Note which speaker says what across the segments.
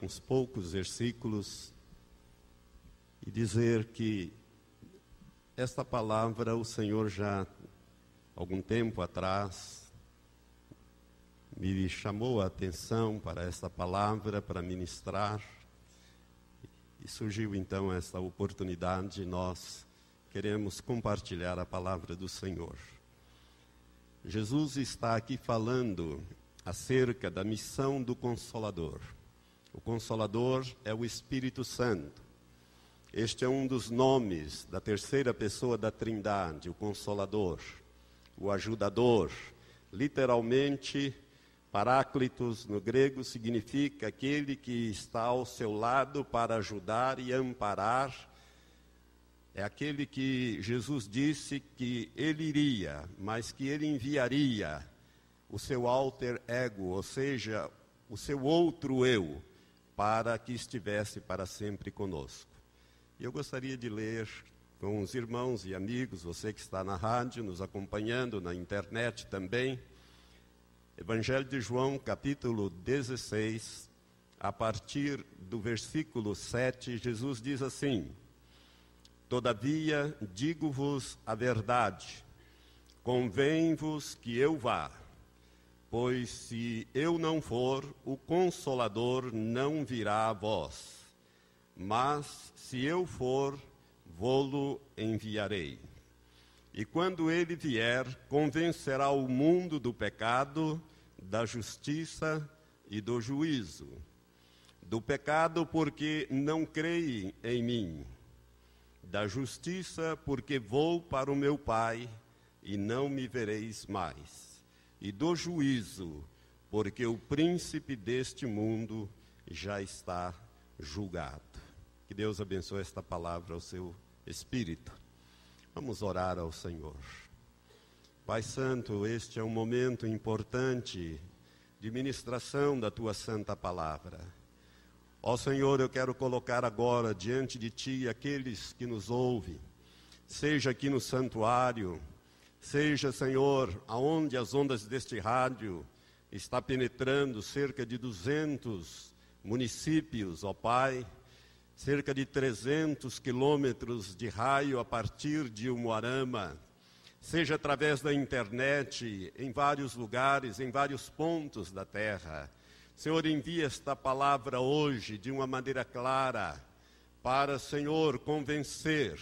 Speaker 1: uns poucos versículos e dizer que esta palavra o Senhor já algum tempo atrás me chamou a atenção para esta palavra para ministrar e surgiu então esta oportunidade nós queremos compartilhar a palavra do Senhor. Jesus está aqui falando acerca da missão do Consolador. O Consolador é o Espírito Santo. Este é um dos nomes da terceira pessoa da Trindade, o Consolador, o Ajudador. Literalmente, Paráclitos no grego significa aquele que está ao seu lado para ajudar e amparar. É aquele que Jesus disse que ele iria, mas que ele enviaria o seu alter ego, ou seja, o seu outro eu, para que estivesse para sempre conosco. E eu gostaria de ler com os irmãos e amigos, você que está na rádio, nos acompanhando, na internet também, Evangelho de João, capítulo 16, a partir do versículo 7, Jesus diz assim: Todavia digo-vos a verdade, convém-vos que eu vá Pois se eu não for, o Consolador não virá a vós. Mas se eu for, vou-lo enviarei. E quando ele vier, convencerá o mundo do pecado, da justiça e do juízo. Do pecado, porque não creem em mim. Da justiça, porque vou para o meu Pai e não me vereis mais e do juízo, porque o príncipe deste mundo já está julgado. Que Deus abençoe esta palavra ao seu espírito. Vamos orar ao Senhor. Pai Santo, este é um momento importante de ministração da tua santa palavra. Ó Senhor, eu quero colocar agora diante de ti aqueles que nos ouvem, seja aqui no santuário, Seja, Senhor, aonde as ondas deste rádio está penetrando cerca de 200 municípios, ó Pai, cerca de 300 quilômetros de raio a partir de Umuarama, seja através da internet, em vários lugares, em vários pontos da terra. Senhor, envia esta palavra hoje de uma maneira clara para, Senhor, convencer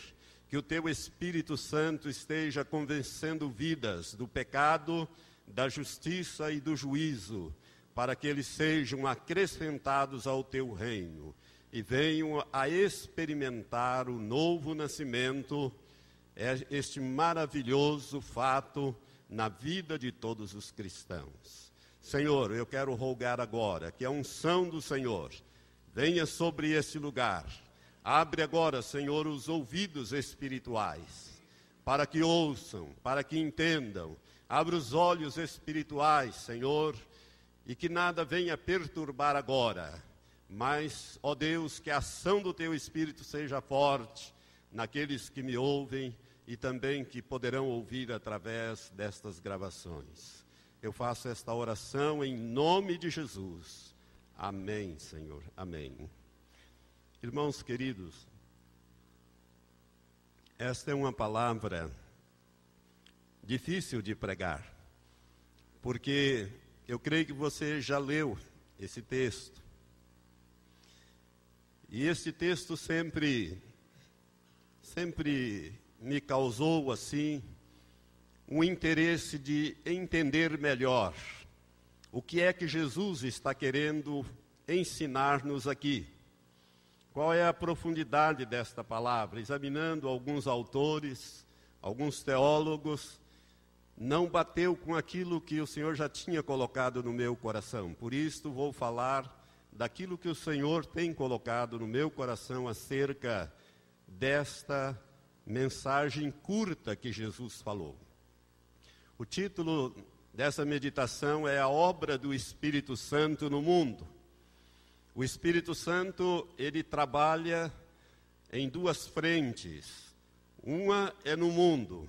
Speaker 1: que o teu Espírito Santo esteja convencendo vidas do pecado, da justiça e do juízo, para que eles sejam acrescentados ao teu reino e venham a experimentar o novo nascimento, é este maravilhoso fato na vida de todos os cristãos. Senhor, eu quero rogar agora que a unção do Senhor venha sobre esse lugar Abre agora, Senhor, os ouvidos espirituais, para que ouçam, para que entendam. Abre os olhos espirituais, Senhor, e que nada venha perturbar agora. Mas, ó Deus, que a ação do Teu Espírito seja forte naqueles que me ouvem e também que poderão ouvir através destas gravações. Eu faço esta oração em nome de Jesus. Amém, Senhor. Amém. Irmãos queridos, esta é uma palavra difícil de pregar, porque eu creio que você já leu esse texto. E esse texto sempre, sempre me causou assim um interesse de entender melhor o que é que Jesus está querendo ensinar-nos aqui. Qual é a profundidade desta palavra? Examinando alguns autores, alguns teólogos, não bateu com aquilo que o Senhor já tinha colocado no meu coração. Por isso vou falar daquilo que o Senhor tem colocado no meu coração acerca desta mensagem curta que Jesus falou. O título dessa meditação é A Obra do Espírito Santo no Mundo. O Espírito Santo, ele trabalha em duas frentes. Uma é no mundo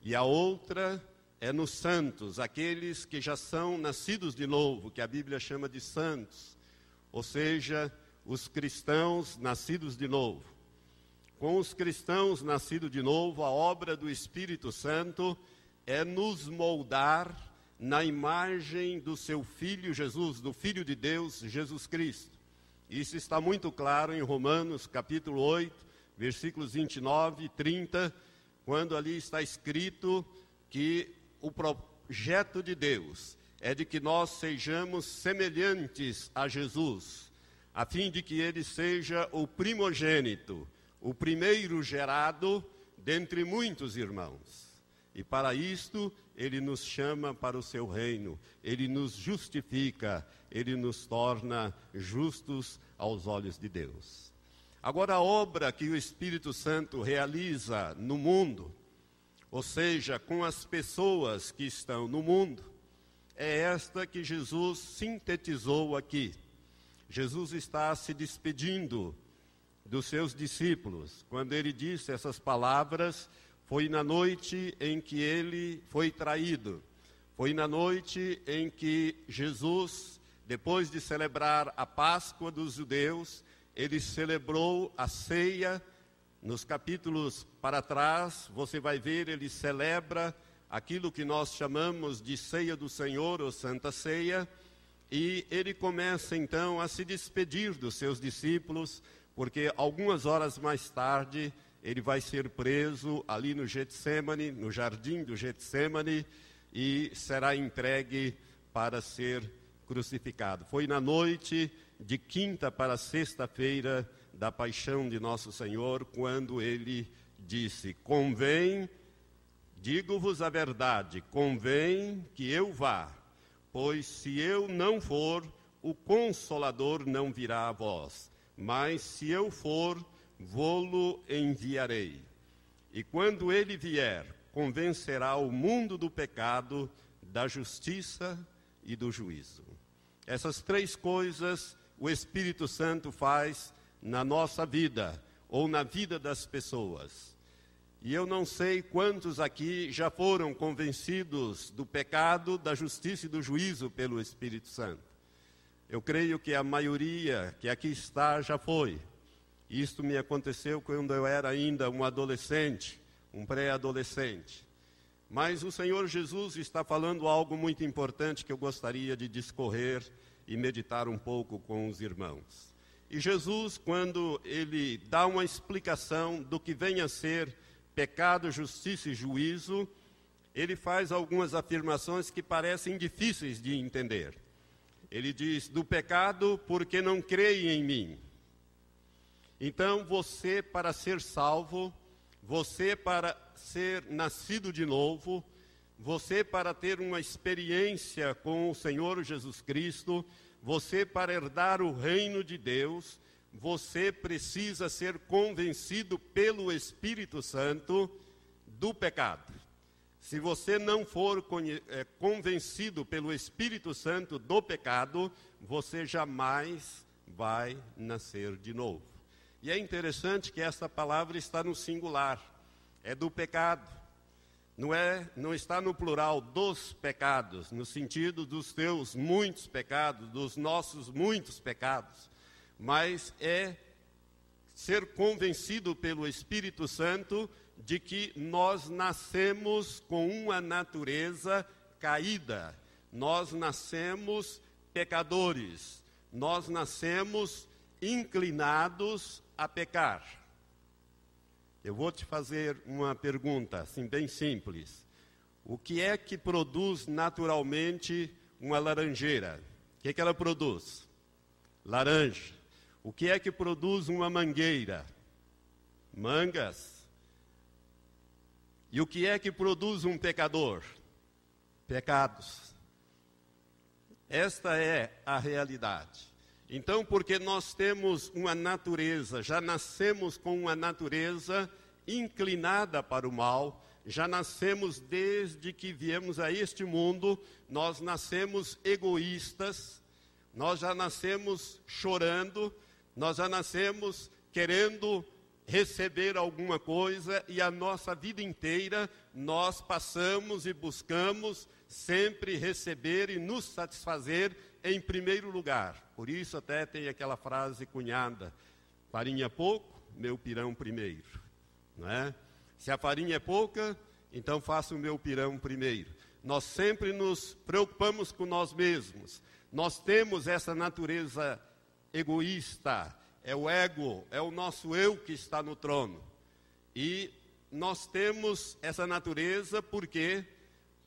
Speaker 1: e a outra é nos santos, aqueles que já são nascidos de novo, que a Bíblia chama de santos. ou seja, os cristãos nascidos de novo. Com os cristãos nascidos de novo, a obra do Espírito Santo é nos moldar na imagem do seu Filho Jesus, do Filho de Deus, Jesus Cristo. Isso está muito claro em Romanos capítulo 8, versículos 29 e 30, quando ali está escrito que o projeto de Deus é de que nós sejamos semelhantes a Jesus, a fim de que ele seja o primogênito, o primeiro gerado dentre muitos irmãos. E para isto, ele nos chama para o seu reino, ele nos justifica, ele nos torna justos aos olhos de Deus. Agora, a obra que o Espírito Santo realiza no mundo, ou seja, com as pessoas que estão no mundo, é esta que Jesus sintetizou aqui. Jesus está se despedindo dos seus discípulos. Quando ele disse essas palavras, foi na noite em que ele foi traído. Foi na noite em que Jesus, depois de celebrar a Páscoa dos judeus, ele celebrou a ceia. Nos capítulos para trás, você vai ver, ele celebra aquilo que nós chamamos de ceia do Senhor ou Santa Ceia, e ele começa então a se despedir dos seus discípulos, porque algumas horas mais tarde ele vai ser preso ali no Getsemane, no jardim do Getsemane, e será entregue para ser crucificado. Foi na noite de quinta para sexta-feira da paixão de nosso Senhor, quando ele disse: Convém, digo-vos a verdade, convém que eu vá, pois se eu não for, o consolador não virá a vós mas se eu for, vou-lo enviarei. E quando ele vier, convencerá o mundo do pecado, da justiça e do juízo. Essas três coisas o Espírito Santo faz na nossa vida ou na vida das pessoas. E eu não sei quantos aqui já foram convencidos do pecado, da justiça e do juízo pelo Espírito Santo. Eu creio que a maioria que aqui está já foi. Isto me aconteceu quando eu era ainda um adolescente, um pré-adolescente. Mas o Senhor Jesus está falando algo muito importante que eu gostaria de discorrer e meditar um pouco com os irmãos. E Jesus, quando ele dá uma explicação do que vem a ser pecado, justiça e juízo, ele faz algumas afirmações que parecem difíceis de entender. Ele diz: do pecado, porque não creem em mim. Então, você, para ser salvo, você, para ser nascido de novo, você, para ter uma experiência com o Senhor Jesus Cristo, você, para herdar o reino de Deus, você precisa ser convencido pelo Espírito Santo do pecado. Se você não for é, convencido pelo Espírito Santo do pecado, você jamais vai nascer de novo. E é interessante que essa palavra está no singular, é do pecado. Não é, não está no plural dos pecados, no sentido dos teus muitos pecados, dos nossos muitos pecados, mas é ser convencido pelo Espírito Santo de que nós nascemos com uma natureza caída, nós nascemos pecadores, nós nascemos inclinados a pecar. Eu vou te fazer uma pergunta, assim, bem simples. O que é que produz naturalmente uma laranjeira? O que, é que ela produz? Laranja. O que é que produz uma mangueira? Mangas. E o que é que produz um pecador? Pecados. Esta é a realidade. Então, porque nós temos uma natureza, já nascemos com uma natureza inclinada para o mal, já nascemos desde que viemos a este mundo, nós nascemos egoístas, nós já nascemos chorando, nós já nascemos querendo receber alguma coisa e a nossa vida inteira nós passamos e buscamos sempre receber e nos satisfazer em primeiro lugar. Por isso até tem aquela frase cunhada: farinha pouco, meu pirão primeiro. Não é? Se a farinha é pouca, então faça o meu pirão primeiro. Nós sempre nos preocupamos com nós mesmos. Nós temos essa natureza egoísta, é o ego, é o nosso eu que está no trono. E nós temos essa natureza porque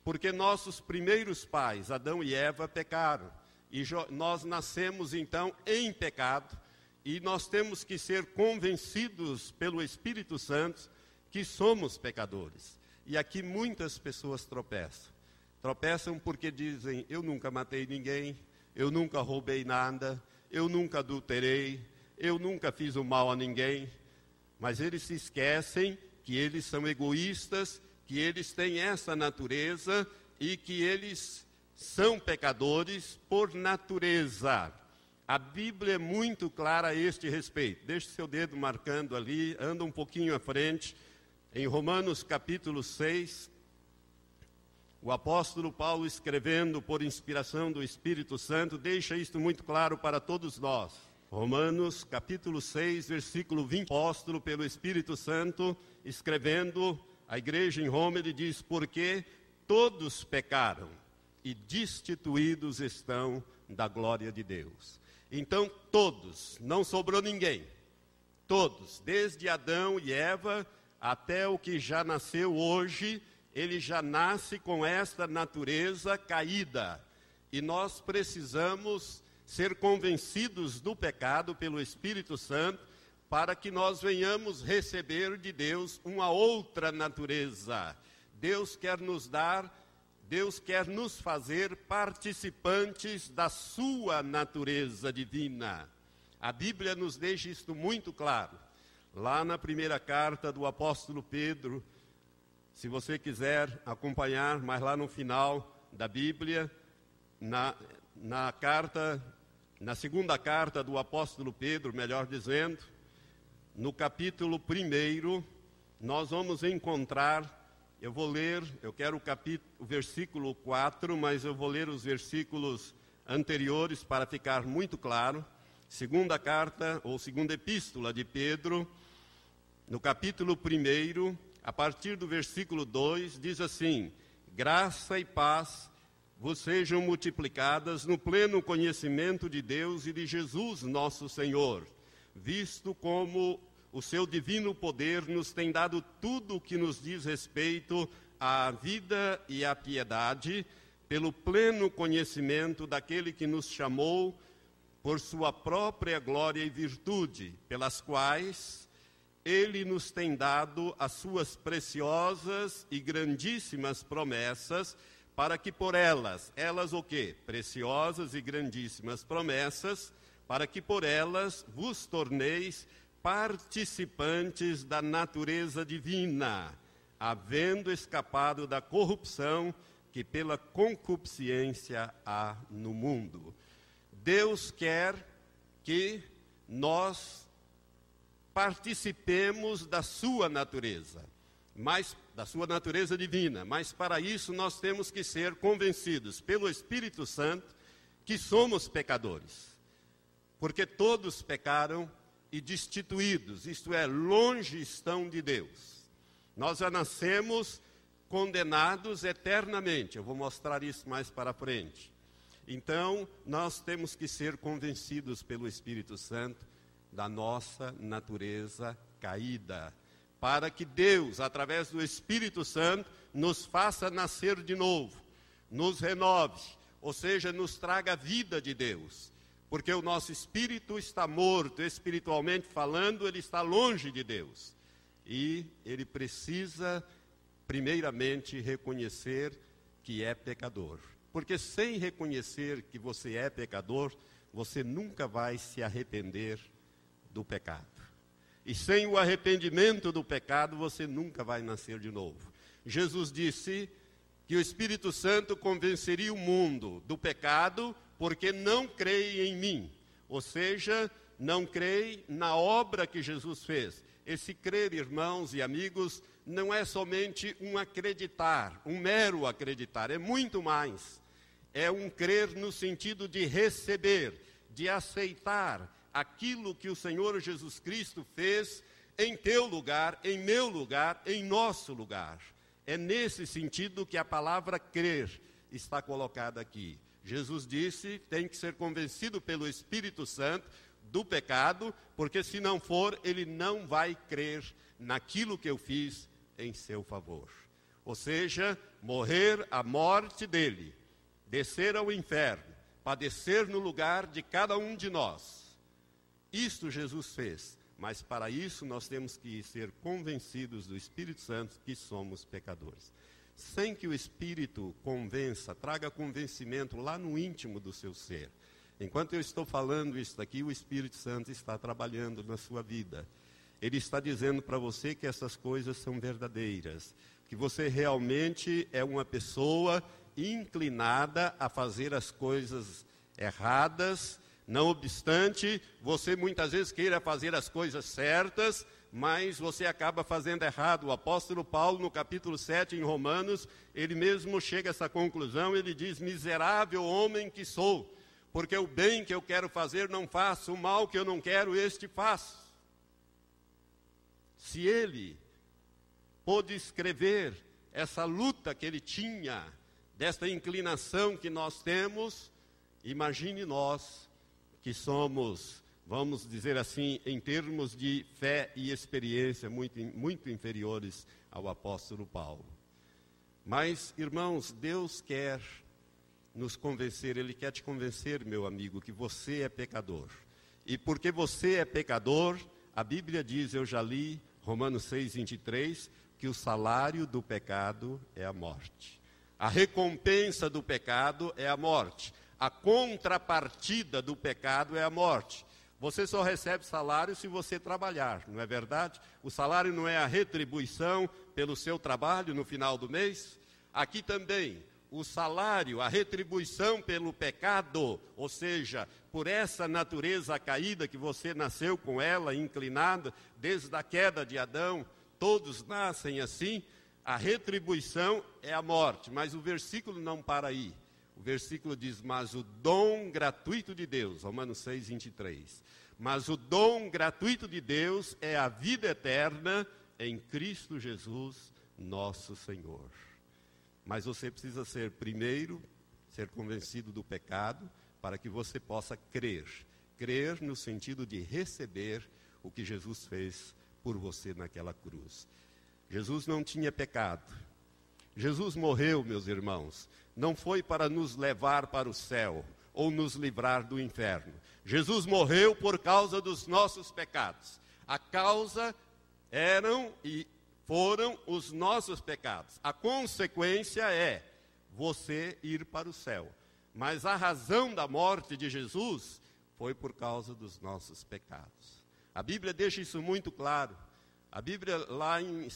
Speaker 1: porque nossos primeiros pais, Adão e Eva, pecaram. E nós nascemos então em pecado, e nós temos que ser convencidos pelo Espírito Santo que somos pecadores. E aqui muitas pessoas tropeçam. Tropeçam porque dizem: Eu nunca matei ninguém, eu nunca roubei nada, eu nunca adulterei, eu nunca fiz o mal a ninguém. Mas eles se esquecem que eles são egoístas, que eles têm essa natureza e que eles são pecadores por natureza. A Bíblia é muito clara a este respeito. Deixe seu dedo marcando ali, anda um pouquinho à frente. Em Romanos capítulo 6, o apóstolo Paulo, escrevendo por inspiração do Espírito Santo, deixa isto muito claro para todos nós. Romanos capítulo 6, versículo 20, apóstolo pelo Espírito Santo, escrevendo a igreja em Roma, ele diz: Porque todos pecaram e destituídos estão da glória de Deus. Então, todos, não sobrou ninguém, todos, desde Adão e Eva até o que já nasceu hoje, ele já nasce com esta natureza caída. E nós precisamos ser convencidos do pecado pelo Espírito Santo, para que nós venhamos receber de Deus uma outra natureza. Deus quer nos dar, Deus quer nos fazer participantes da sua natureza divina. A Bíblia nos deixa isto muito claro. Lá na primeira carta do apóstolo Pedro, se você quiser acompanhar, mas lá no final da Bíblia, na, na carta, na segunda carta do apóstolo Pedro, melhor dizendo, no capítulo 1, nós vamos encontrar, eu vou ler, eu quero o, capítulo, o versículo 4, mas eu vou ler os versículos anteriores para ficar muito claro. Segunda carta, ou segunda epístola de Pedro, no capítulo 1, a partir do versículo 2, diz assim: Graça e paz vos sejam multiplicadas no pleno conhecimento de Deus e de Jesus, nosso Senhor, visto como o seu divino poder nos tem dado tudo o que nos diz respeito à vida e à piedade, pelo pleno conhecimento daquele que nos chamou por sua própria glória e virtude, pelas quais ele nos tem dado as suas preciosas e grandíssimas promessas, para que por elas, elas o quê? Preciosas e grandíssimas promessas, para que por elas vos torneis participantes da natureza divina, havendo escapado da corrupção que pela concupiscência há no mundo. Deus quer que nós participemos da sua natureza, mas da sua natureza divina. Mas para isso nós temos que ser convencidos pelo Espírito Santo que somos pecadores. Porque todos pecaram e destituídos, isto é, longe estão de Deus. Nós já nascemos condenados eternamente. Eu vou mostrar isso mais para frente. Então, nós temos que ser convencidos pelo Espírito Santo da nossa natureza caída, para que Deus, através do Espírito Santo, nos faça nascer de novo, nos renove, ou seja, nos traga a vida de Deus. Porque o nosso espírito está morto, espiritualmente falando, ele está longe de Deus. E ele precisa, primeiramente, reconhecer que é pecador. Porque sem reconhecer que você é pecador, você nunca vai se arrepender do pecado. E sem o arrependimento do pecado, você nunca vai nascer de novo. Jesus disse que o Espírito Santo convenceria o mundo do pecado porque não creem em mim. Ou seja, não creem na obra que Jesus fez. Esse crer, irmãos e amigos, não é somente um acreditar, um mero acreditar, é muito mais. é um crer no sentido de receber, de aceitar aquilo que o Senhor Jesus Cristo fez em teu lugar, em meu lugar, em nosso lugar. É nesse sentido que a palavra crer está colocada aqui. Jesus disse: tem que ser convencido pelo Espírito Santo do pecado, porque se não for, ele não vai crer naquilo que eu fiz em seu favor. Ou seja, morrer a morte dele, descer ao inferno, padecer no lugar de cada um de nós. Isto Jesus fez, mas para isso nós temos que ser convencidos do Espírito Santo que somos pecadores. Sem que o Espírito convença, traga convencimento lá no íntimo do seu ser. Enquanto eu estou falando isso daqui, o Espírito Santo está trabalhando na sua vida. Ele está dizendo para você que essas coisas são verdadeiras, que você realmente é uma pessoa inclinada a fazer as coisas erradas, não obstante você muitas vezes queira fazer as coisas certas, mas você acaba fazendo errado. O apóstolo Paulo, no capítulo 7, em Romanos, ele mesmo chega a essa conclusão, ele diz: Miserável homem que sou, porque o bem que eu quero fazer não faço, o mal que eu não quero, este faço. Se ele pôde escrever essa luta que ele tinha, desta inclinação que nós temos, imagine nós que somos vamos dizer assim, em termos de fé e experiência, muito, muito inferiores ao apóstolo Paulo. Mas, irmãos, Deus quer nos convencer, Ele quer te convencer, meu amigo, que você é pecador. E porque você é pecador, a Bíblia diz, eu já li, Romanos 6, 23, que o salário do pecado é a morte. A recompensa do pecado é a morte. A contrapartida do pecado é a morte. Você só recebe salário se você trabalhar, não é verdade? O salário não é a retribuição pelo seu trabalho no final do mês. Aqui também, o salário, a retribuição pelo pecado, ou seja, por essa natureza caída que você nasceu com ela, inclinada, desde a queda de Adão, todos nascem assim, a retribuição é a morte. Mas o versículo não para aí. O versículo diz: Mas o dom gratuito de Deus, Romanos 6, 23. Mas o dom gratuito de Deus é a vida eterna em Cristo Jesus, nosso Senhor. Mas você precisa ser, primeiro, ser convencido do pecado, para que você possa crer. Crer no sentido de receber o que Jesus fez por você naquela cruz. Jesus não tinha pecado. Jesus morreu, meus irmãos, não foi para nos levar para o céu ou nos livrar do inferno. Jesus morreu por causa dos nossos pecados. A causa eram e foram os nossos pecados. A consequência é você ir para o céu. Mas a razão da morte de Jesus foi por causa dos nossos pecados. A Bíblia deixa isso muito claro. A Bíblia lá em 2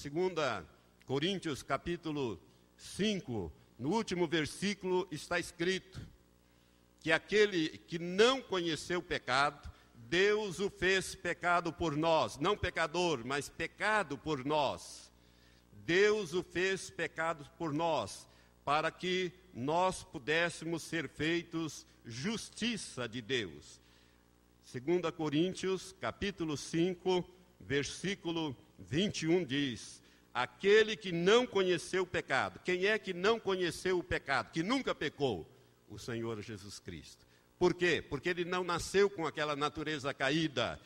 Speaker 1: Coríntios capítulo 5, no último versículo está escrito: que aquele que não conheceu o pecado, Deus o fez pecado por nós, não pecador, mas pecado por nós. Deus o fez pecado por nós, para que nós pudéssemos ser feitos justiça de Deus. 2 Coríntios, capítulo 5, versículo 21 diz: Aquele que não conheceu o pecado, quem é que não conheceu o pecado, que nunca pecou? o Senhor Jesus Cristo. Por quê? Porque ele não nasceu com aquela natureza caída.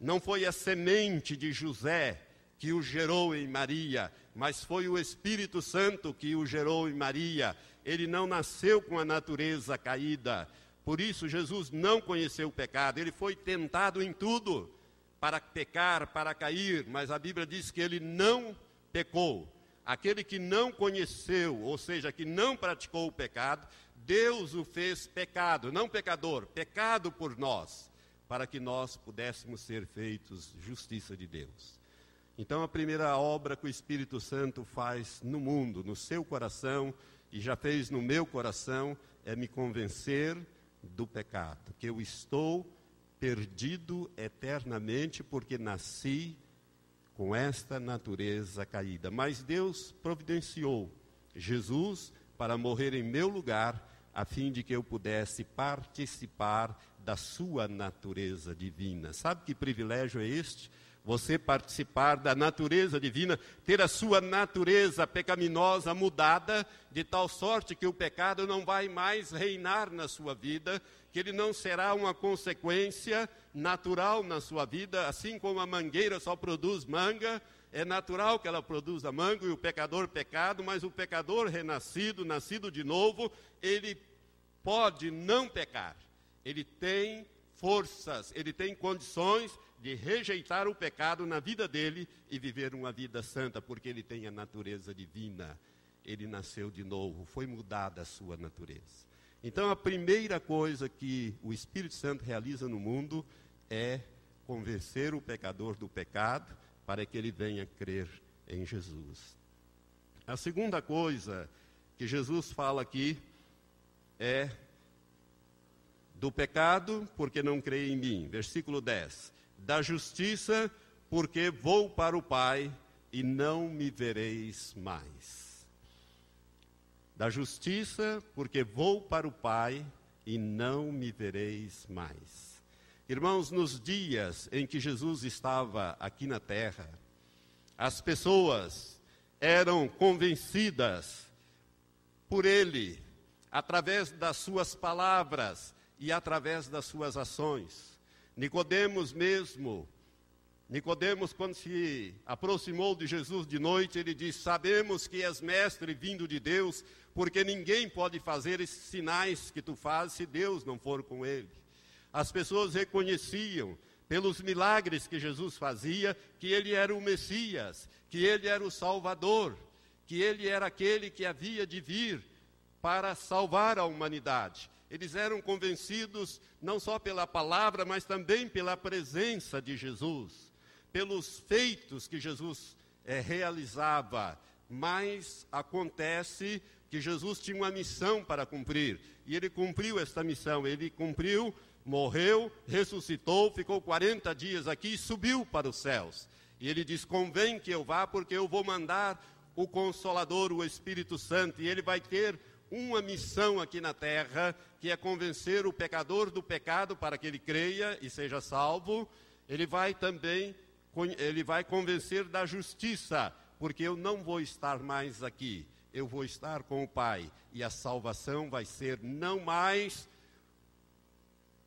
Speaker 1: Não foi a semente de José que o gerou em Maria, mas foi o Espírito Santo que o gerou em Maria. Ele não nasceu com a natureza caída. Por isso, Jesus não conheceu o pecado. Ele foi tentado em tudo para pecar, para cair, mas a Bíblia diz que ele não pecou. Aquele que não conheceu, ou seja, que não praticou o pecado, Deus o fez pecado, não pecador, pecado por nós, para que nós pudéssemos ser feitos justiça de Deus. Então, a primeira obra que o Espírito Santo faz no mundo, no seu coração, e já fez no meu coração, é me convencer do pecado, que eu estou perdido eternamente porque nasci com esta natureza caída. Mas Deus providenciou Jesus para morrer em meu lugar a fim de que eu pudesse participar da sua natureza divina. Sabe que privilégio é este? Você participar da natureza divina, ter a sua natureza pecaminosa mudada, de tal sorte que o pecado não vai mais reinar na sua vida, que ele não será uma consequência natural na sua vida, assim como a mangueira só produz manga, é natural que ela produza manga e o pecador pecado, mas o pecador renascido, nascido de novo, ele pode não pecar. Ele tem forças, ele tem condições de rejeitar o pecado na vida dele e viver uma vida santa, porque ele tem a natureza divina. Ele nasceu de novo, foi mudada a sua natureza. Então, a primeira coisa que o Espírito Santo realiza no mundo é convencer o pecador do pecado para que ele venha crer em Jesus. A segunda coisa que Jesus fala aqui é do pecado, porque não crê em mim. Versículo 10. Da justiça, porque vou para o Pai e não me vereis mais. Da justiça, porque vou para o Pai e não me vereis mais. Irmãos, nos dias em que Jesus estava aqui na terra, as pessoas eram convencidas por ele, através das suas palavras e através das suas ações. Nicodemos mesmo, Nicodemos quando se aproximou de Jesus de noite, ele disse: "Sabemos que és mestre vindo de Deus, porque ninguém pode fazer esses sinais que tu fazes se Deus não for com ele." As pessoas reconheciam pelos milagres que Jesus fazia que ele era o Messias, que ele era o Salvador, que ele era aquele que havia de vir para salvar a humanidade. Eles eram convencidos não só pela palavra, mas também pela presença de Jesus, pelos feitos que Jesus é, realizava. Mas acontece que Jesus tinha uma missão para cumprir, e ele cumpriu esta missão, ele cumpriu morreu, ressuscitou, ficou 40 dias aqui e subiu para os céus. E ele diz: Convém que eu vá, porque eu vou mandar o Consolador, o Espírito Santo, e ele vai ter uma missão aqui na terra, que é convencer o pecador do pecado para que ele creia e seja salvo. Ele vai também ele vai convencer da justiça, porque eu não vou estar mais aqui. Eu vou estar com o Pai, e a salvação vai ser não mais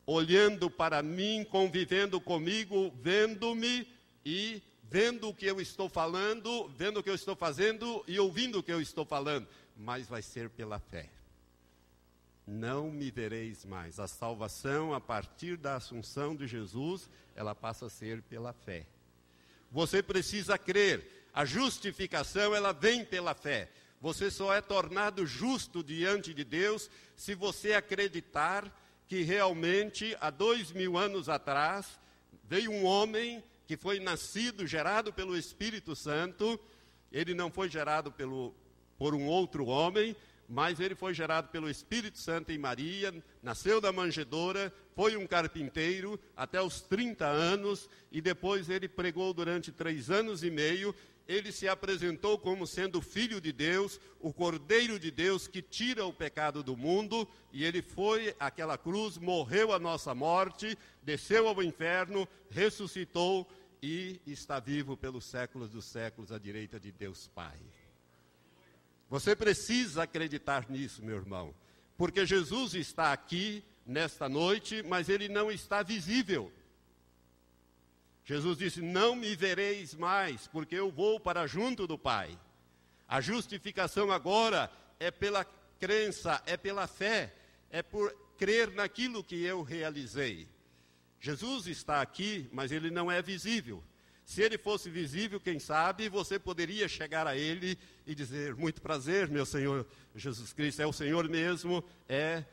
Speaker 1: olhando para mim, convivendo comigo, vendo-me e vendo o que eu estou falando, vendo o que eu estou fazendo e ouvindo o que eu estou falando, mas vai ser pela fé. Não me vereis mais. A salvação, a partir da assunção de Jesus, ela passa a ser pela fé. Você precisa crer. A justificação, ela vem pela fé. Você só é tornado justo diante de Deus se você acreditar que realmente há dois mil anos atrás veio um homem que foi nascido, gerado pelo Espírito Santo. Ele não foi gerado pelo, por um outro homem, mas ele foi gerado pelo Espírito Santo em Maria, nasceu da manjedoura, foi um carpinteiro até os 30 anos e depois ele pregou durante três anos e meio ele se apresentou como sendo filho de Deus, o Cordeiro de Deus que tira o pecado do mundo, e ele foi àquela cruz, morreu a nossa morte, desceu ao inferno, ressuscitou e está vivo pelos séculos dos séculos à direita de Deus Pai. Você precisa acreditar nisso, meu irmão, porque Jesus está aqui nesta noite, mas ele não está visível. Jesus disse: Não me vereis mais, porque eu vou para junto do Pai. A justificação agora é pela crença, é pela fé, é por crer naquilo que eu realizei. Jesus está aqui, mas ele não é visível. Se ele fosse visível, quem sabe, você poderia chegar a ele e dizer: Muito prazer, meu Senhor Jesus Cristo, é o Senhor mesmo, é.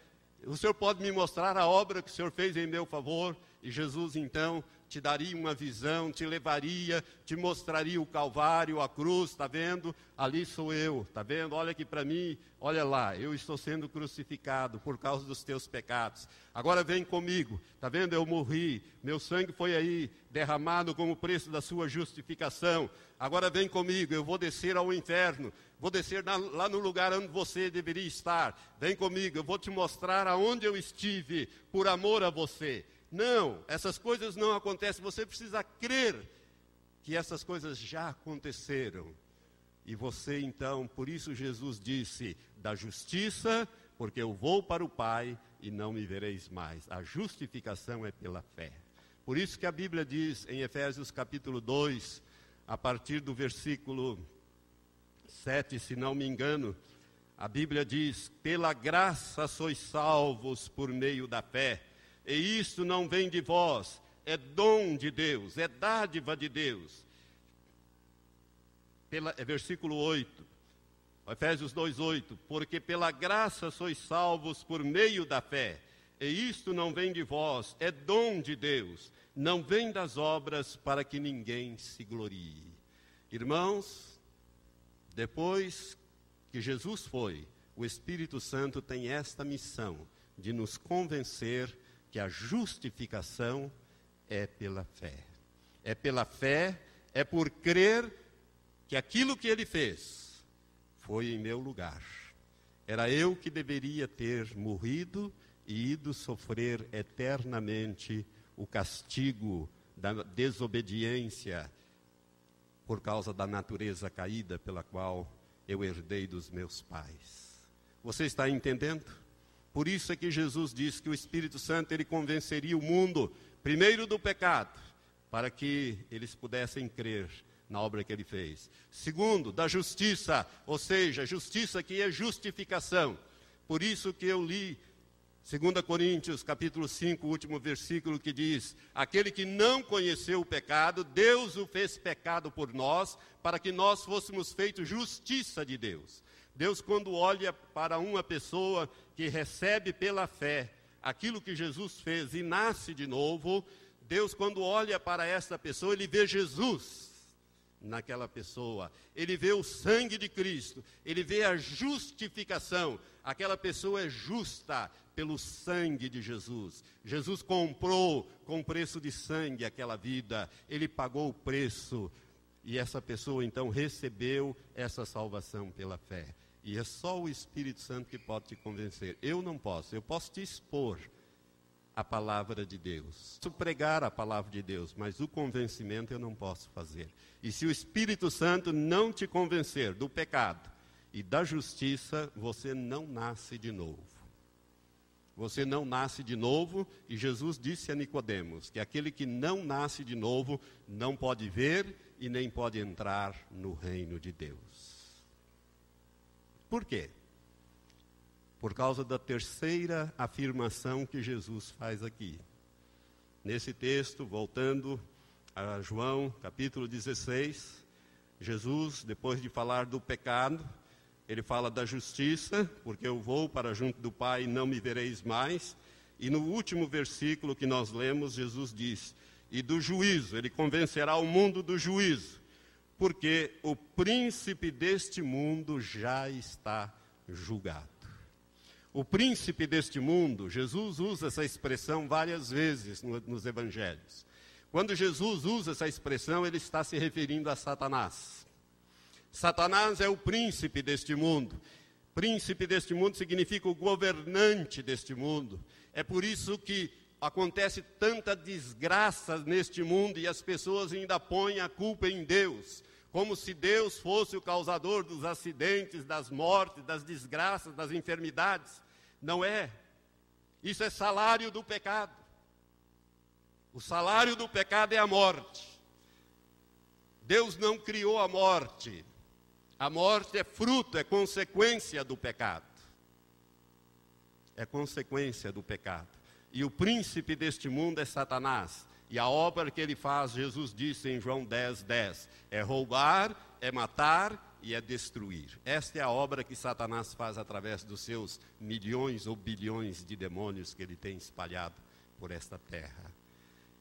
Speaker 1: O Senhor pode me mostrar a obra que o Senhor fez em meu favor, E Jesus então te daria uma visão, te levaria, te mostraria o Calvário, a cruz, está vendo? Ali sou eu, está vendo? Olha aqui para mim, olha lá, eu estou sendo crucificado por causa dos teus pecados. Agora vem comigo, está vendo? Eu morri, meu sangue foi aí derramado como preço da sua justificação. Agora vem comigo, eu vou descer ao inferno, vou descer na, lá no lugar onde você deveria estar. Vem comigo, eu vou te mostrar aonde eu estive por amor a você. Não, essas coisas não acontecem. Você precisa crer que essas coisas já aconteceram. E você então, por isso Jesus disse: da justiça, porque eu vou para o Pai e não me vereis mais. A justificação é pela fé. Por isso que a Bíblia diz em Efésios capítulo 2, a partir do versículo 7, se não me engano, a Bíblia diz: pela graça sois salvos por meio da fé e isto não vem de vós, é dom de Deus, é dádiva de Deus. Pela, é versículo 8, Efésios 2,8: Porque pela graça sois salvos por meio da fé, e isto não vem de vós, é dom de Deus, não vem das obras para que ninguém se glorie. Irmãos, depois que Jesus foi, o Espírito Santo tem esta missão de nos convencer que a justificação é pela fé. É pela fé, é por crer que aquilo que ele fez foi em meu lugar. Era eu que deveria ter morrido e ido sofrer eternamente o castigo da desobediência por causa da natureza caída pela qual eu herdei dos meus pais. Você está entendendo? Por isso é que Jesus disse que o Espírito Santo ele convenceria o mundo, primeiro do pecado, para que eles pudessem crer na obra que ele fez. Segundo, da justiça, ou seja, justiça que é justificação. Por isso que eu li 2 Coríntios, capítulo 5, o último versículo que diz: Aquele que não conheceu o pecado, Deus o fez pecado por nós, para que nós fôssemos feitos justiça de Deus. Deus, quando olha para uma pessoa que recebe pela fé aquilo que Jesus fez e nasce de novo, Deus, quando olha para essa pessoa, ele vê Jesus naquela pessoa, ele vê o sangue de Cristo, ele vê a justificação. Aquela pessoa é justa pelo sangue de Jesus. Jesus comprou com preço de sangue aquela vida, ele pagou o preço. E essa pessoa então recebeu essa salvação pela fé. E é só o Espírito Santo que pode te convencer. Eu não posso. Eu posso te expor a palavra de Deus. Posso pregar a palavra de Deus, mas o convencimento eu não posso fazer. E se o Espírito Santo não te convencer do pecado e da justiça, você não nasce de novo. Você não nasce de novo, e Jesus disse a Nicodemos que aquele que não nasce de novo não pode ver e nem pode entrar no reino de Deus. Por quê? Por causa da terceira afirmação que Jesus faz aqui. Nesse texto, voltando a João, capítulo 16, Jesus, depois de falar do pecado, ele fala da justiça, porque eu vou para junto do Pai e não me vereis mais. E no último versículo que nós lemos, Jesus diz: E do juízo, ele convencerá o mundo do juízo porque o príncipe deste mundo já está julgado. O príncipe deste mundo, Jesus usa essa expressão várias vezes no, nos evangelhos. Quando Jesus usa essa expressão, ele está se referindo a Satanás. Satanás é o príncipe deste mundo. Príncipe deste mundo significa o governante deste mundo. É por isso que acontece tanta desgraça neste mundo e as pessoas ainda põem a culpa em Deus como se Deus fosse o causador dos acidentes, das mortes, das desgraças, das enfermidades. Não é. Isso é salário do pecado. O salário do pecado é a morte. Deus não criou a morte. A morte é fruto, é consequência do pecado. É consequência do pecado. E o príncipe deste mundo é Satanás. E a obra que ele faz, Jesus disse em João 10, 10, é roubar, é matar e é destruir. Esta é a obra que Satanás faz através dos seus milhões ou bilhões de demônios que ele tem espalhado por esta terra.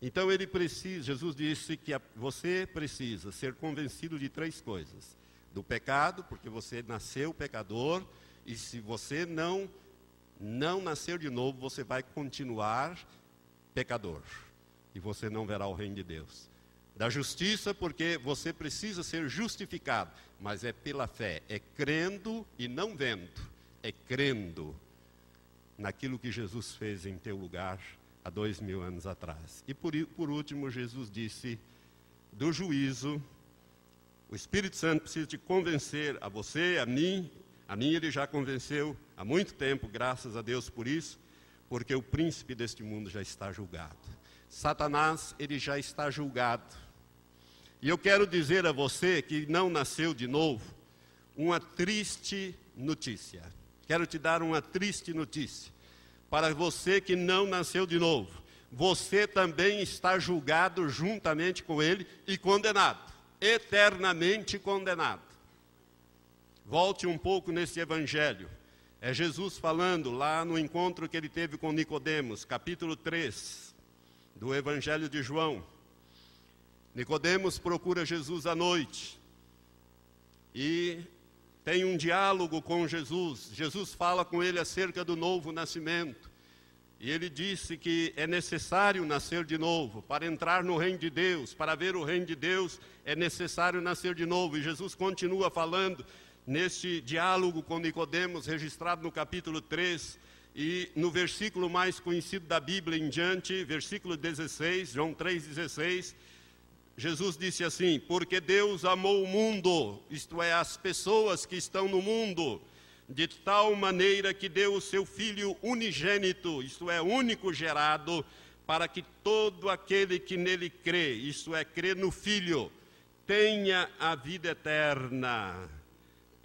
Speaker 1: Então ele precisa, Jesus disse que você precisa ser convencido de três coisas: do pecado, porque você nasceu pecador, e se você não não nascer de novo, você vai continuar pecador e você não verá o reino de Deus. Da justiça, porque você precisa ser justificado, mas é pela fé, é crendo e não vendo, é crendo naquilo que Jesus fez em teu lugar há dois mil anos atrás. E por, por último, Jesus disse do juízo. O Espírito Santo precisa te convencer a você, a mim, a mim ele já convenceu há muito tempo, graças a Deus por isso, porque o príncipe deste mundo já está julgado. Satanás, ele já está julgado. E eu quero dizer a você que não nasceu de novo, uma triste notícia. Quero te dar uma triste notícia. Para você que não nasceu de novo, você também está julgado juntamente com ele e condenado, eternamente condenado. Volte um pouco nesse evangelho. É Jesus falando lá no encontro que ele teve com Nicodemos, capítulo 3 do evangelho de João. Nicodemos procura Jesus à noite e tem um diálogo com Jesus. Jesus fala com ele acerca do novo nascimento. E ele disse que é necessário nascer de novo. Para entrar no reino de Deus, para ver o reino de Deus, é necessário nascer de novo. E Jesus continua falando neste diálogo com Nicodemos, registrado no capítulo 3, e no versículo mais conhecido da Bíblia em diante, versículo 16, João 3,16, Jesus disse assim: Porque Deus amou o mundo, isto é, as pessoas que estão no mundo, de tal maneira que deu o seu Filho unigênito, isto é, único gerado, para que todo aquele que nele crê, isto é, crê no Filho, tenha a vida eterna.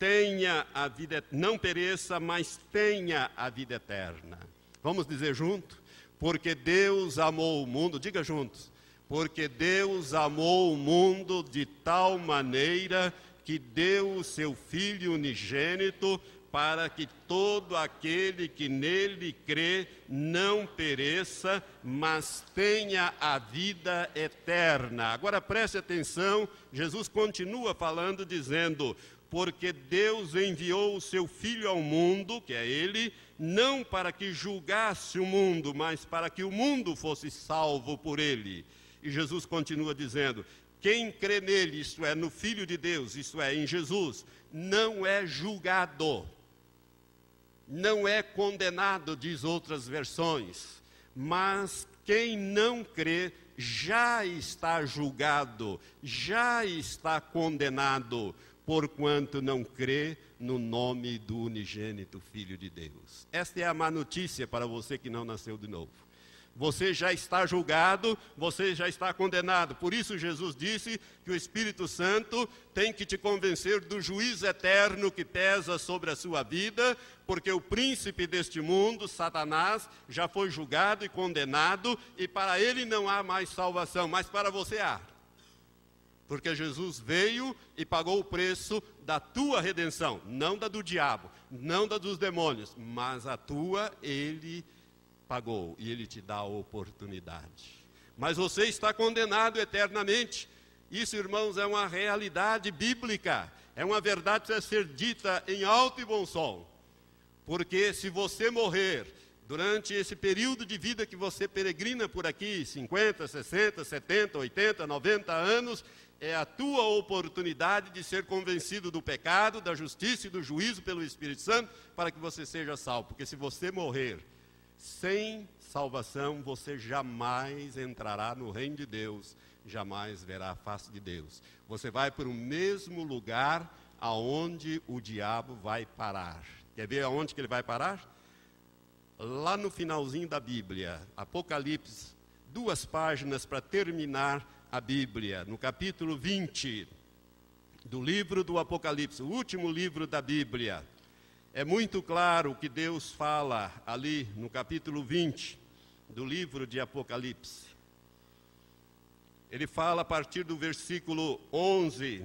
Speaker 1: Tenha a vida, não pereça, mas tenha a vida eterna. Vamos dizer junto? Porque Deus amou o mundo, diga juntos porque Deus amou o mundo de tal maneira que deu o seu Filho unigênito para que todo aquele que nele crê não pereça, mas tenha a vida eterna. Agora preste atenção, Jesus continua falando, dizendo: Porque Deus enviou o seu Filho ao mundo, que é Ele, não para que julgasse o mundo, mas para que o mundo fosse salvo por Ele. E Jesus continua dizendo: quem crê nele, isto é, no Filho de Deus, isto é, em Jesus, não é julgado, não é condenado, diz outras versões, mas quem não crê já está julgado, já está condenado, porquanto não crê no nome do unigênito Filho de Deus. Esta é a má notícia para você que não nasceu de novo você já está julgado, você já está condenado. Por isso, Jesus disse que o Espírito Santo tem que te convencer do juízo eterno que pesa sobre a sua vida, porque o príncipe deste mundo, Satanás, já foi julgado e condenado, e para ele não há mais salvação, mas para você há. Porque Jesus veio e pagou o preço da tua redenção, não da do diabo, não da dos demônios, mas a tua, ele pagou e ele te dá a oportunidade. Mas você está condenado eternamente. Isso, irmãos, é uma realidade bíblica. É uma verdade que deve ser dita em alto e bom som. Porque se você morrer durante esse período de vida que você peregrina por aqui, 50, 60, 70, 80, 90 anos, é a tua oportunidade de ser convencido do pecado, da justiça e do juízo pelo Espírito Santo, para que você seja salvo. Porque se você morrer sem salvação, você jamais entrará no reino de Deus, jamais verá a face de Deus. Você vai para o mesmo lugar aonde o diabo vai parar. Quer ver aonde que ele vai parar? Lá no finalzinho da Bíblia, Apocalipse, duas páginas para terminar a Bíblia, no capítulo 20 do livro do Apocalipse, o último livro da Bíblia. É muito claro que Deus fala ali no capítulo 20 do livro de Apocalipse. Ele fala a partir do versículo 11.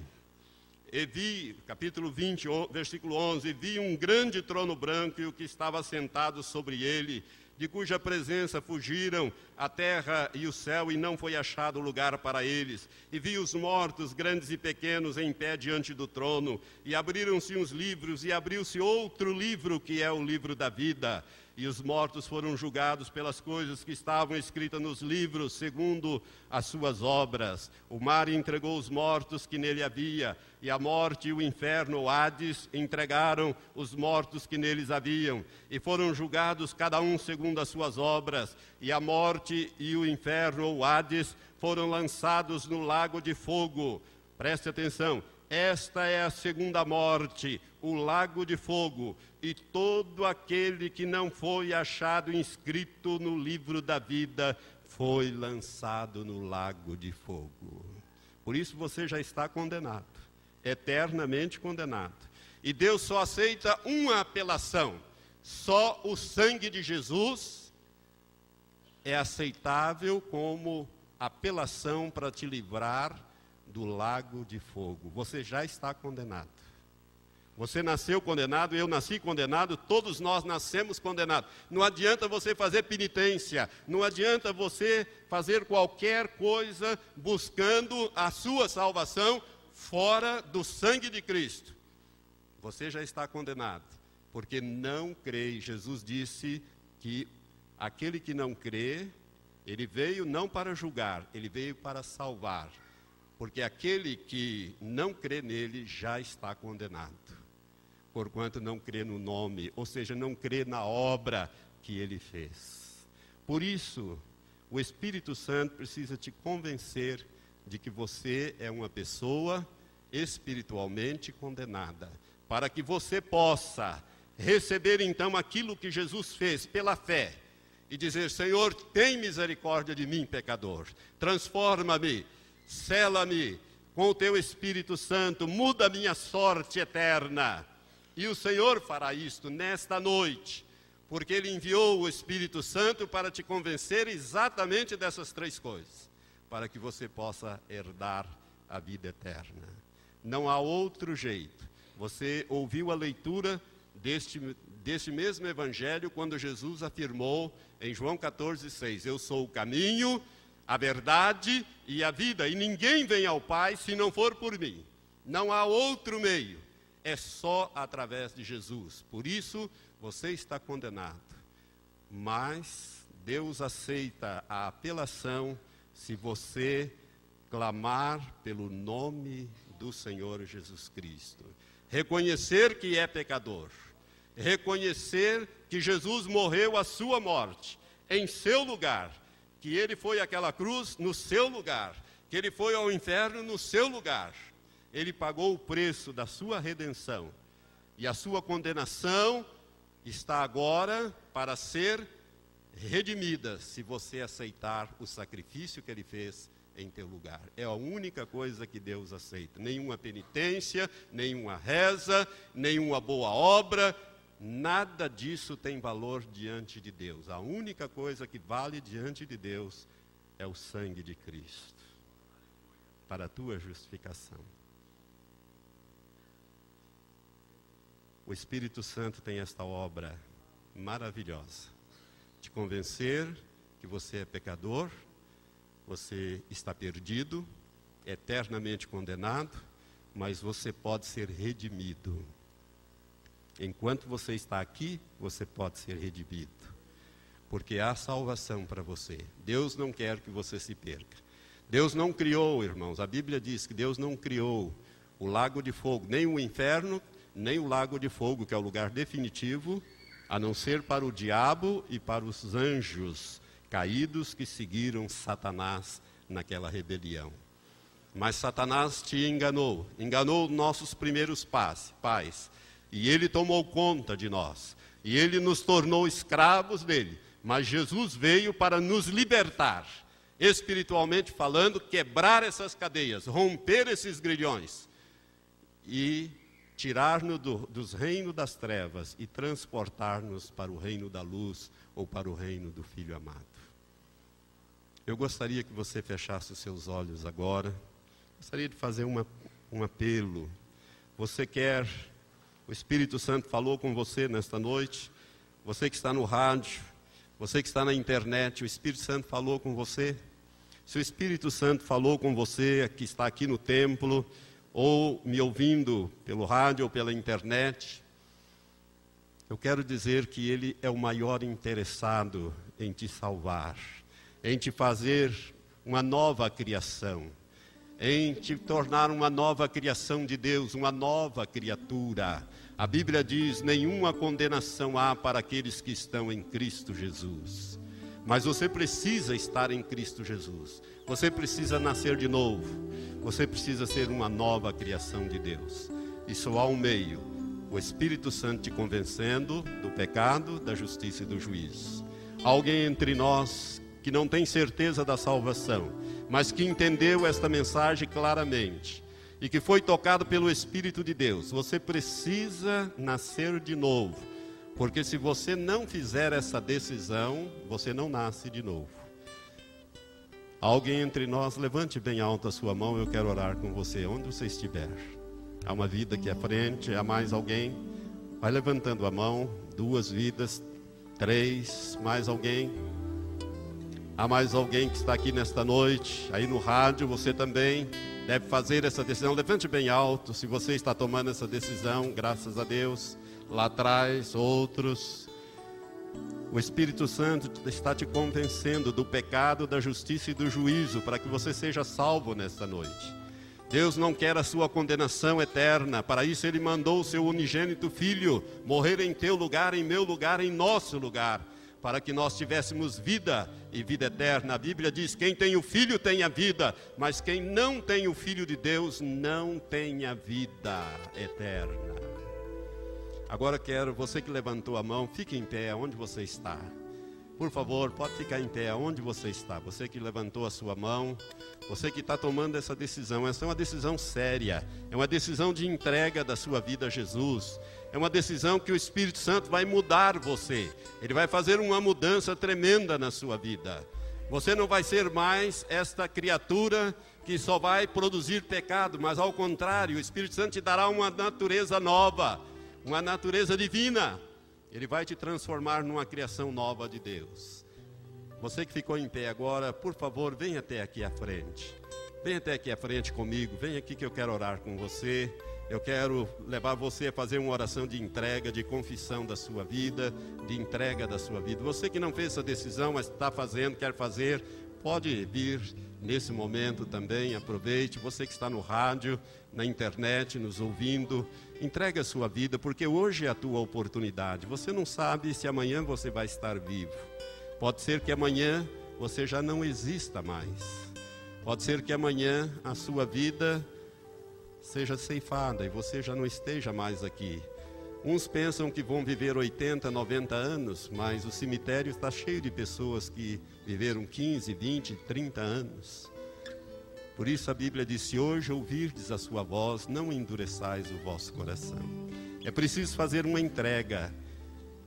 Speaker 1: E vi, capítulo 20, versículo 11: Vi um grande trono branco e o que estava sentado sobre ele de cuja presença fugiram a terra e o céu, e não foi achado lugar para eles. E vi os mortos, grandes e pequenos, em pé diante do trono, e abriram-se uns livros, e abriu-se outro livro, que é o livro da vida e os mortos foram julgados pelas coisas que estavam escritas nos livros, segundo as suas obras. O mar entregou os mortos que nele havia, e a morte e o inferno, o Hades, entregaram os mortos que neles haviam, e foram julgados cada um segundo as suas obras. E a morte e o inferno, o Hades, foram lançados no lago de fogo. Preste atenção, esta é a segunda morte, o lago de fogo, e todo aquele que não foi achado inscrito no livro da vida foi lançado no lago de fogo. Por isso você já está condenado, eternamente condenado. E Deus só aceita uma apelação: só o sangue de Jesus é aceitável como apelação para te livrar do lago de fogo. Você já está condenado. Você nasceu condenado, eu nasci condenado, todos nós nascemos condenados. Não adianta você fazer penitência, não adianta você fazer qualquer coisa buscando a sua salvação fora do sangue de Cristo. Você já está condenado, porque não crê. Jesus disse que aquele que não crê, ele veio não para julgar, ele veio para salvar. Porque aquele que não crê nele já está condenado porquanto não crê no nome, ou seja, não crê na obra que ele fez. Por isso, o Espírito Santo precisa te convencer de que você é uma pessoa espiritualmente condenada, para que você possa receber então aquilo que Jesus fez pela fé e dizer: Senhor, tem misericórdia de mim, pecador, transforma-me, sela-me com o teu Espírito Santo, muda minha sorte eterna e o Senhor fará isto nesta noite, porque Ele enviou o Espírito Santo para te convencer exatamente dessas três coisas, para que você possa herdar a vida eterna. Não há outro jeito. Você ouviu a leitura deste, deste mesmo Evangelho quando Jesus afirmou em João 14,6: Eu sou o caminho, a verdade e a vida, e ninguém vem ao Pai se não for por mim. Não há outro meio é só através de Jesus. Por isso, você está condenado. Mas Deus aceita a apelação se você clamar pelo nome do Senhor Jesus Cristo. Reconhecer que é pecador. Reconhecer que Jesus morreu a sua morte em seu lugar. Que ele foi àquela cruz no seu lugar. Que ele foi ao inferno no seu lugar ele pagou o preço da sua redenção. E a sua condenação está agora para ser redimida, se você aceitar o sacrifício que ele fez em teu lugar. É a única coisa que Deus aceita. Nenhuma penitência, nenhuma reza, nenhuma boa obra, nada disso tem valor diante de Deus. A única coisa que vale diante de Deus é o sangue de Cristo para a tua justificação. O Espírito Santo tem esta obra maravilhosa de convencer que você é pecador, você está perdido, eternamente condenado, mas você pode ser redimido. Enquanto você está aqui, você pode ser redimido. Porque há salvação para você. Deus não quer que você se perca. Deus não criou, irmãos, a Bíblia diz que Deus não criou o lago de fogo, nem o inferno, nem o lago de fogo, que é o lugar definitivo, a não ser para o diabo e para os anjos caídos que seguiram Satanás naquela rebelião. Mas Satanás te enganou, enganou nossos primeiros pais, pais, e ele tomou conta de nós, e ele nos tornou escravos dele. Mas Jesus veio para nos libertar, espiritualmente falando, quebrar essas cadeias, romper esses grilhões e tirar-nos do, dos reinos das trevas e transportar-nos para o reino da luz ou para o reino do Filho amado. Eu gostaria que você fechasse os seus olhos agora. Gostaria de fazer uma, um apelo. Você quer, o Espírito Santo falou com você nesta noite, você que está no rádio, Você que está na internet, o Espírito Santo falou com você? Se o Espírito Santo falou com você, que está aqui no templo, ou me ouvindo pelo rádio ou pela internet, eu quero dizer que Ele é o maior interessado em te salvar, em te fazer uma nova criação, em te tornar uma nova criação de Deus, uma nova criatura. A Bíblia diz: nenhuma condenação há para aqueles que estão em Cristo Jesus. Mas você precisa estar em Cristo Jesus. Você precisa nascer de novo. Você precisa ser uma nova criação de Deus. E só há um meio: o Espírito Santo te convencendo do pecado, da justiça e do juízo. Alguém entre nós que não tem certeza da salvação, mas que entendeu esta mensagem claramente e que foi tocado pelo Espírito de Deus, você precisa nascer de novo, porque se você não fizer essa decisão, você não nasce de novo. Alguém entre nós, levante bem alto a sua mão, eu quero orar com você, onde você estiver. Há uma vida aqui à frente, há mais alguém? Vai levantando a mão, duas vidas, três, mais alguém? Há mais alguém que está aqui nesta noite, aí no rádio, você também deve fazer essa decisão. Levante bem alto se você está tomando essa decisão, graças a Deus. Lá atrás, outros. O Espírito Santo está te convencendo do pecado, da justiça e do juízo, para que você seja salvo nesta noite. Deus não quer a sua condenação eterna, para isso Ele mandou o seu unigênito Filho morrer em teu lugar, em meu lugar, em nosso lugar para que nós tivéssemos vida e vida eterna. A Bíblia diz: quem tem o Filho tem a vida, mas quem não tem o Filho de Deus não tem a vida eterna. Agora quero, você que levantou a mão, fique em pé onde você está. Por favor, pode ficar em pé onde você está. Você que levantou a sua mão, você que está tomando essa decisão. Essa é uma decisão séria, é uma decisão de entrega da sua vida a Jesus é uma decisão que o Espírito Santo vai mudar você. Ele vai fazer uma mudança tremenda na sua vida. Você não vai ser mais esta criatura que só vai produzir pecado, mas ao contrário, o Espírito Santo te dará uma natureza nova, uma natureza divina. Ele vai te transformar numa criação nova de Deus. Você que ficou em pé agora, por favor, venha até aqui à frente. Venha até aqui à frente comigo, venha aqui que eu quero orar com você. Eu quero levar você a fazer uma oração de entrega, de confissão da sua vida, de entrega da sua vida. Você que não fez essa decisão, mas está fazendo, quer fazer, pode vir nesse momento também. Aproveite. Você que está no rádio, na internet, nos ouvindo, entregue a sua vida, porque hoje é a tua oportunidade. Você não sabe se amanhã você vai estar vivo. Pode ser que amanhã você já não exista mais. Pode ser que amanhã a sua vida seja ceifada e você já não esteja mais aqui. Uns pensam que vão viver 80, 90 anos, mas o cemitério está cheio de pessoas que viveram 15, 20, 30 anos. Por isso a Bíblia diz: se hoje ouvirdes a sua voz, não endureçais o vosso coração. É preciso fazer uma entrega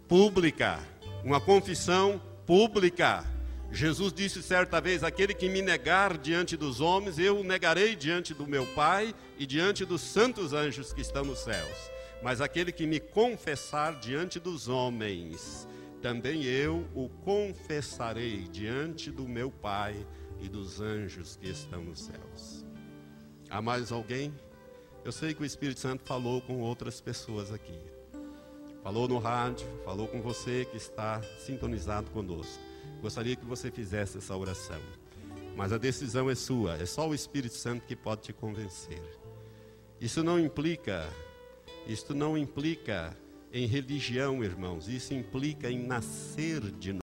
Speaker 1: pública, uma confissão pública Jesus disse certa vez: Aquele que me negar diante dos homens, eu o negarei diante do meu Pai e diante dos santos anjos que estão nos céus. Mas aquele que me confessar diante dos homens, também eu o confessarei diante do meu Pai e dos anjos que estão nos céus. Há mais alguém? Eu sei que o Espírito Santo falou com outras pessoas aqui. Falou no rádio, falou com você que está sintonizado conosco. Gostaria que você fizesse essa oração. Mas a decisão é sua, é só o Espírito Santo que pode te convencer. Isso não implica, isto não implica em religião, irmãos, isso implica em nascer de novo.